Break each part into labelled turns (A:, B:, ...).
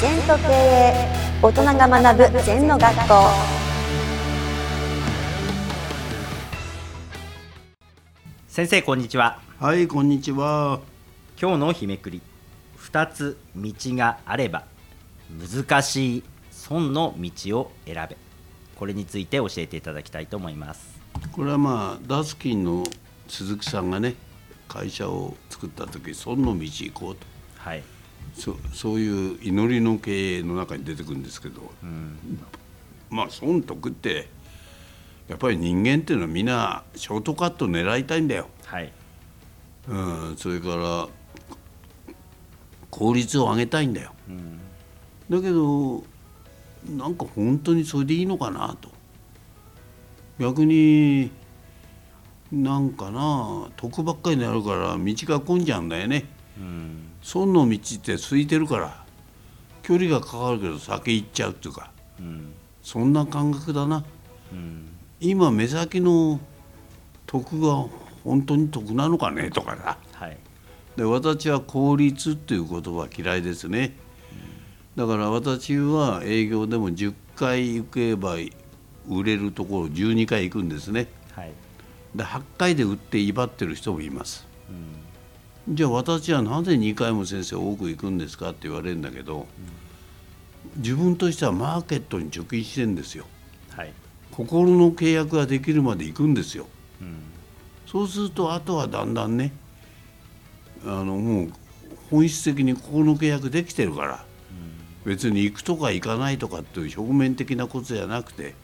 A: 全と経営大人が学ぶ全の学校。
B: 先生こんにちは。
C: はい、こんにちは。
B: 今日の日めくり。2つ道があれば難しい損の道を選べ。これについて教えていただきたいと思います。
C: これはまあダスキンの鈴木さんがね、会社を作った時、損の道行こうと。
B: はい
C: そそういう祈りの経営の中に出てくるんですけど、まあ損得ってやっぱり人間っていうのはみんなショートカット狙いたいんだよ。
B: はい。
C: うん、それから効率を上げたいんだよ。だけどなんか本当にそれでいいのかなと。逆になんかな得ばっかりになるから道が混んじゃうんだよね。
B: うん
C: 損の道って空いてるから距離がかかるけど先行っちゃうっていうか
B: うん
C: そんな感覚だな。
B: うん
C: 今目先の得が本当に得なのかねとかさ
B: はい。
C: で私は効率っていう言葉嫌いですね。だから私は営業でも10回行けば売れるところ12回行くんですね。
B: はい。
C: で8回で売って威張ってる人もいます。
B: うん
C: じゃあ私はなぜ2回も先生多く行くんですかって言われるんだけど自分としてはマーケットに貯金してんですよ。
B: はい。
C: 心の契約ができるまで行くんですよ。
B: うん。
C: そうするとあとはだんだんねあのもう本質的に心の契約できてるから別に行くとか行かないとかっていう表面的なことじゃなくて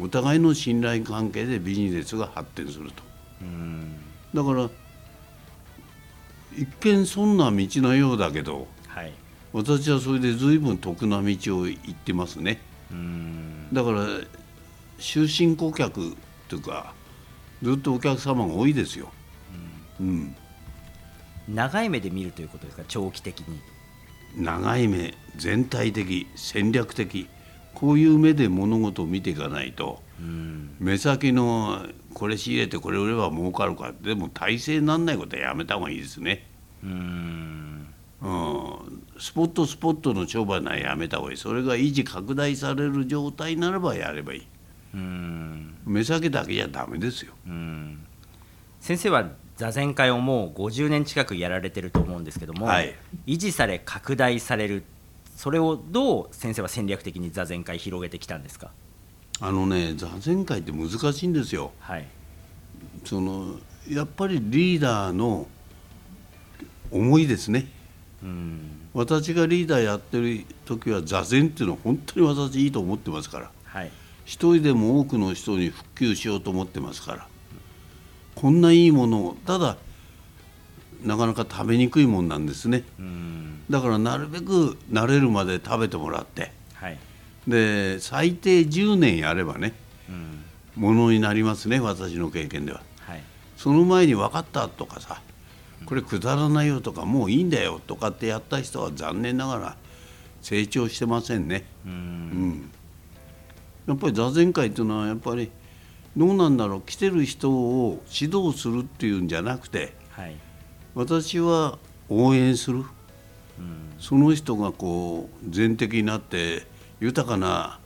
C: お互いの信頼関係でビジネスが発展すると。
B: うん。
C: だから一見そんな道のようだけど
B: はい。
C: 私はそれで随分得な道を行ってますね。
B: うん。
C: だから終身顧客というかずっとお客様が多いですよ、うん、
B: 長い目で見るということですか？長期的に。
C: 長い目全体的戦略的こういう目で物事を見ていかないと
B: うん。
C: 目先のこれ仕入れてこれ売れば儲かるか。でも体制にならないことはやめた方がいいですね、
B: うん。
C: うん、スポットスポットの商売ならやめた方がいい。それが維持拡大される状態ならばやればいい。
B: うん。
C: 目先だけじゃダメですよ。
B: うん。先生は座禅会をもう50年近くやられてると思うんですけども、
C: はい。
B: 維持され拡大されるそれをどう先生は戦略的に座禅会広げてきたんですか？
C: あのね座禅会って難しいんですよ。
B: はい。
C: そのやっぱりリーダーの思いですね。
B: うん。
C: 私がリーダーやってる時は座禅っていうのは本当に私いいと思ってますから。
B: はい。
C: 一人でも多くの人に復旧しようと思ってますから。こんないいものを。ただなかなか食べにくいもんなんですね。
B: うん。
C: だからなるべく慣れるまで食べてもらって。
B: はい。
C: で最低10年やればね
B: うん。
C: ものになりますね私の経験では。
B: はい。
C: その前に分かったとかさこれくだらないよとかもういいんだよとかってやった人は残念ながら成長してませんね。
B: う
C: うんん、やっぱり座禅会っていうのはやっぱりどうなんだろう来てる人を指導するっていうんじゃなくて
B: はい
C: 私は応援する。
B: うん。
C: その人がこう全的になって豊かな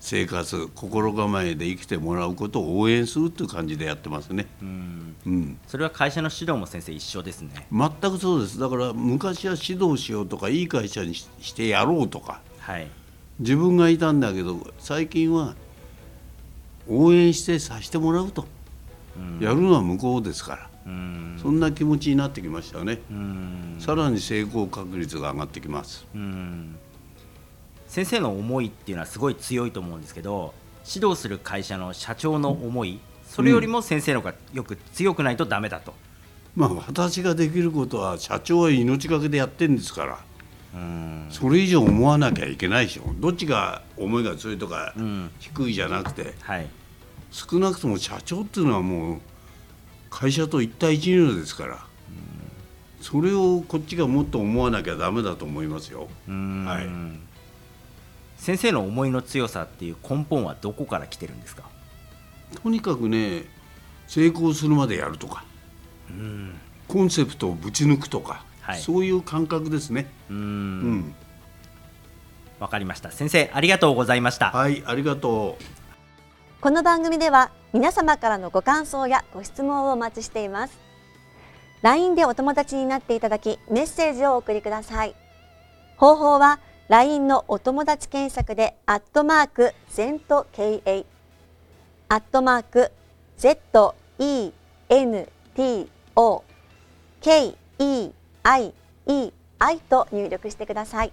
C: 生活心構えで生きてもらうことを応援するっていう感じでやってますね。
B: うん。
C: うん。
B: それは会社の指導も先生一緒ですね。
C: 全くそうです。だから昔は指導しようとかいい会社にししてやろうとか。
B: はい。
C: 自分がいたんだけど最近は応援してさせてもらうと、
B: うん。
C: やるのは向こうですから、
B: うん。
C: そんな気持ちになってきましたね、
B: うん。
C: さらに成功確率が上がってきます。
B: うん。先生の思いっていうのはすごい強いと思うんですけど指導する会社の社長の思いそれよりも先生の方がよく強くないとダメだと、
C: まあ私ができることは社長は命がけでやってるんですから。
B: うん。
C: それ以上思わなきゃいけないでしょ。どっちが思いが強いとか
B: うん。
C: 低いじゃなくて。
B: はい。
C: 少なくとも社長っていうのはもう会社と一対一のですから、それをこっちがもっと思わなきゃダメだと思いますよ。
B: うん。
C: はい。
B: 先生の思いの強さっていう根本はどこから来てるんですか？
C: とにかくね成功するまでやるとか。
B: うん。
C: コンセプトをぶち抜くとか、
B: はい。
C: そういう感覚ですね。
B: う
C: うんん。
B: わかりました。先生ありがとうございました。
C: はいありがとう
A: この番組では皆様からのご感想やご質問をお待ちしています。LINE でお友達になっていただきメッセージをお送りください。方法は LINE のお友達検索でアットマーク ZENTKA アットマーク ZENTO KEIEI と入力してください。